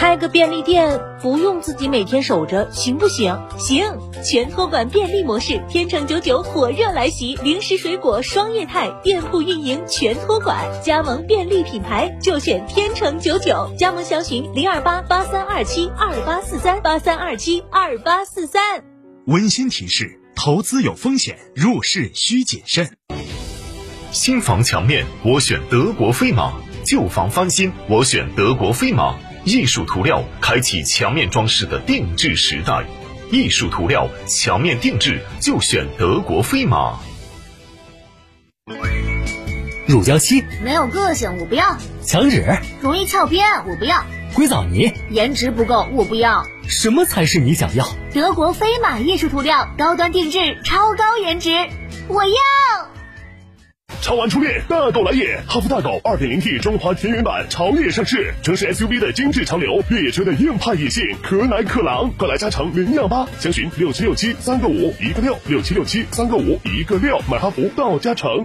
开个便利店不用自己每天守着，行不行？行！全托管便利模式，天成九九火热来袭，零食水果双业态，店铺运营全托管，加盟便利品牌就选天成九九，加盟详询零二八八三二七二八四三八三二七二八四三。温馨提示：投资有风险，入市需谨慎。新房墙面我选德国飞马，旧房翻新我选德国飞马。艺术涂料开启墙面装饰的定制时代，艺术涂料墙面定制就选德国飞马。乳胶漆没有个性，我不要；墙纸容易翘边，我不要；硅藻泥颜值不够，我不要。什么才是你想要？德国飞马艺术涂料，高端定制，超高颜值，我要。超玩初恋，大狗来也！哈弗大狗 2.0T 中华田园版潮野上市，城市 SUV 的精致潮流，越野车的硬派野性，可奶可狼，快来加诚领养吧，详询六七六七三个五一个六六七六七三个五一个六，买哈弗到加诚。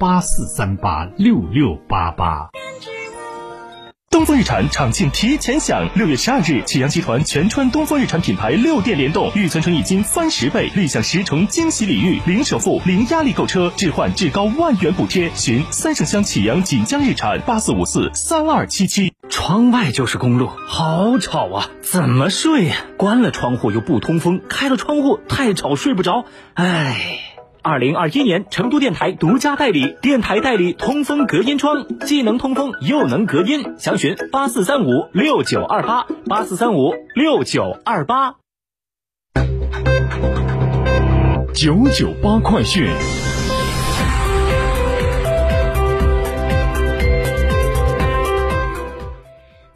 八四三八六六八八。东风日产厂庆提前享，六月十二日，启阳集团全川东风日产品牌六店联动，预存诚意金翻十倍，立享十重惊喜礼遇，零首付、零压力购车，置换至高万元补贴。寻三圣乡启阳锦江日产八四五四三二七七。窗外就是公路，好吵啊！怎么睡呀？关了窗户又不通风，开了窗户太吵睡不着。唉。二零二一年，成都电台独家代理，电台代理通风隔音窗，既能通风又能隔音。详询八四三五六九二八八四三五六九二八。九九八快讯。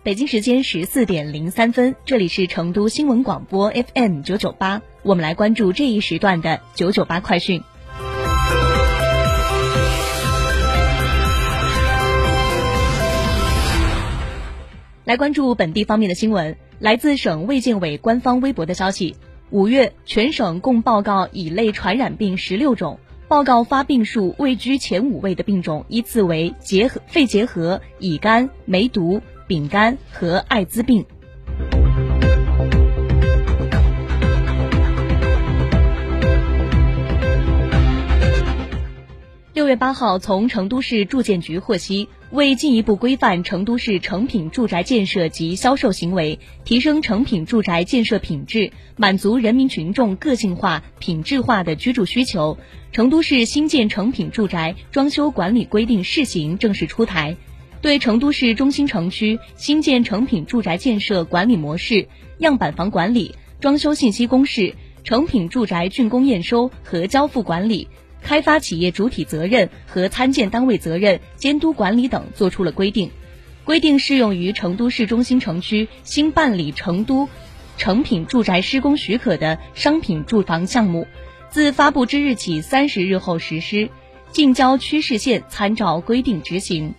北京时间十四点零三分，这里是成都新闻广播 FM 九九八，我们来关注这一时段的九九八快讯。来关注本地方面的新闻。来自省卫健委官方微博的消息，五月全省共报告乙类传染病十六种，报告发病数位居前五位的病种依次为结核、肺结核、乙肝、梅毒、丙肝和艾滋病。六月八号，从成都市住建局获悉，为进一步规范成都市成品住宅建设及销售行为，提升成品住宅建设品质，满足人民群众个性化、品质化的居住需求，成都市新建成品住宅装修管理规定试行正式出台，对成都市中心城区新建成品住宅建设管理模式、样板房管理、装修信息公示、成品住宅竣工验收和交付管理。开发企业主体责任和参建单位责任监督管理等作出了规定，规定适用于成都市中心城区新办理成都成品住宅施工许可的商品住房项目，自发布之日起三十日后实施，近郊区市县参照规定执行。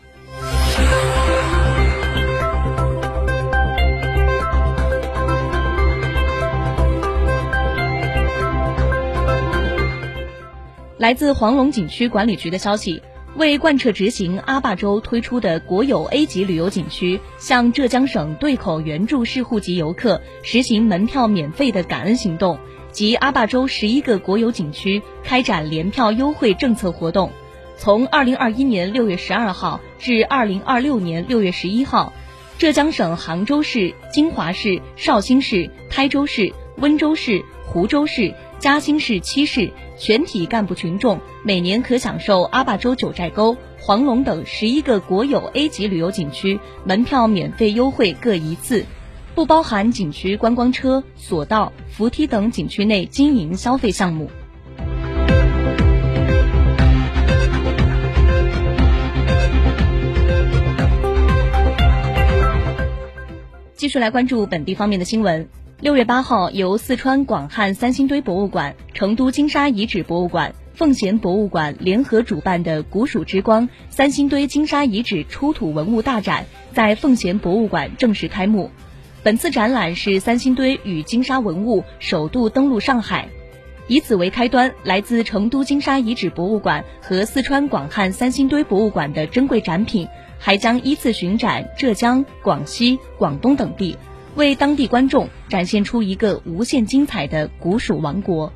来自黄龙景区管理局的消息，为贯彻执行阿坝州推出的国有 A 级旅游景区向浙江省对口援助市户籍游客实行门票免费的感恩行动及阿坝州十一个国有景区开展联票优惠政策活动，从二零二一年六月十二号至二零二六年六月十一号，浙江省杭州市、金华市、绍兴市、台州市、温州市、湖州市。嘉兴市七市全体干部群众每年可享受阿坝州九寨沟、黄龙等十一个国有 A 级旅游景区门票免费优惠各一次，不包含景区观光车、索道、扶梯等景区内经营消费项目。继续来关注本地方面的新闻。六月八号，由四川广汉三星堆博物馆、成都金沙遗址博物馆、奉贤博物馆联合主办的“古蜀之光”三星堆金沙遗址出土文物大展在奉贤博物馆正式开幕。本次展览是三星堆与金沙文物首度登陆上海，以此为开端，来自成都金沙遗址博物馆和四川广汉三星堆博物馆的珍贵展品。还将依次巡展浙江、广西、广东等地，为当地观众展现出一个无限精彩的古蜀王国。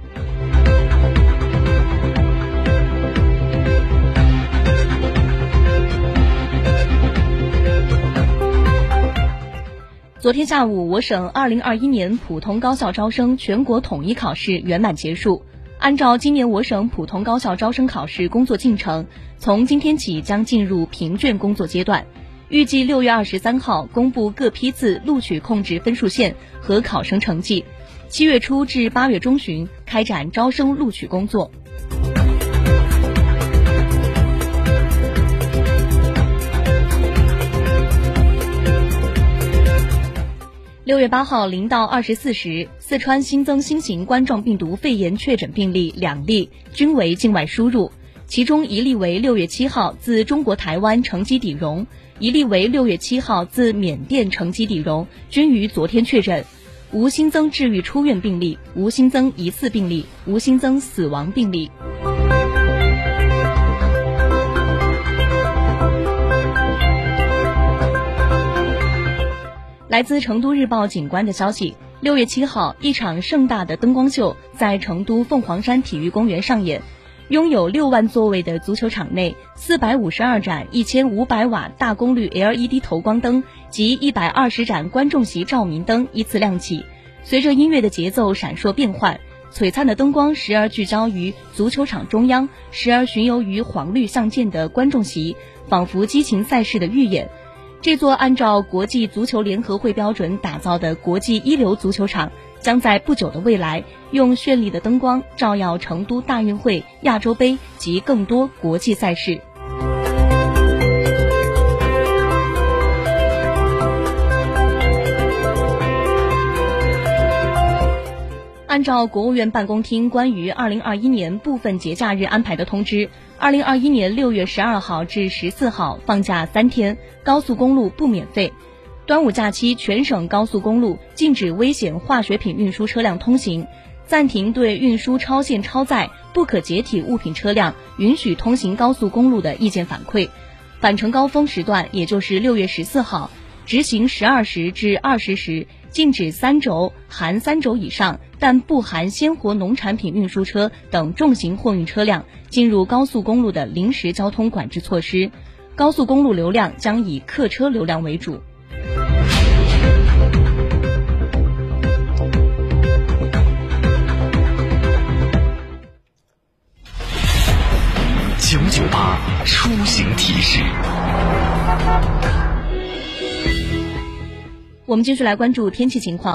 昨天下午，我省2021年普通高校招生全国统一考试圆满结束。按照今年我省普通高校招生考试工作进程，从今天起将进入评卷工作阶段，预计六月二十三号公布各批次录取控制分数线和考生成绩，七月初至八月中旬开展招生录取工作。六月八号零到二十四时，四川新增新型冠状病毒肺炎确诊病例两例，均为境外输入，其中一例为六月七号自中国台湾乘机抵蓉，一例为六月七号自缅甸乘机抵蓉，均于昨天确诊，无新增治愈出院病例，无新增疑似病例，无新增死亡病例。来自成都日报警官的消息，六月七号，一场盛大的灯光秀在成都凤凰山体育公园上演。拥有六万座位的足球场内，四百五十二盏一千五百瓦大功率 LED 投光灯及一百二十盏观众席照明灯依次亮起。随着音乐的节奏闪烁变换，璀璨的灯光时而聚焦于足球场中央，时而巡游于黄绿相间的观众席，仿佛激情赛事的预演。这座按照国际足球联合会标准打造的国际一流足球场，将在不久的未来用绚丽的灯光照耀成都大运会、亚洲杯及更多国际赛事。按照国务院办公厅关于二零二一年部分节假日安排的通知。二零二一年六月十二号至十四号放假三天，高速公路不免费。端午假期全省高速公路禁止危险化学品运输车辆通行，暂停对运输超限超载、不可解体物品车辆允许通行高速公路的意见反馈。返程高峰时段，也就是六月十四号，执行十二时至二十时。禁止三轴含三轴以上但不含鲜活农产品运输车等重型货运车辆进入高速公路的临时交通管制措施，高速公路流量将以客车流量为主。我们继续来关注天气情况。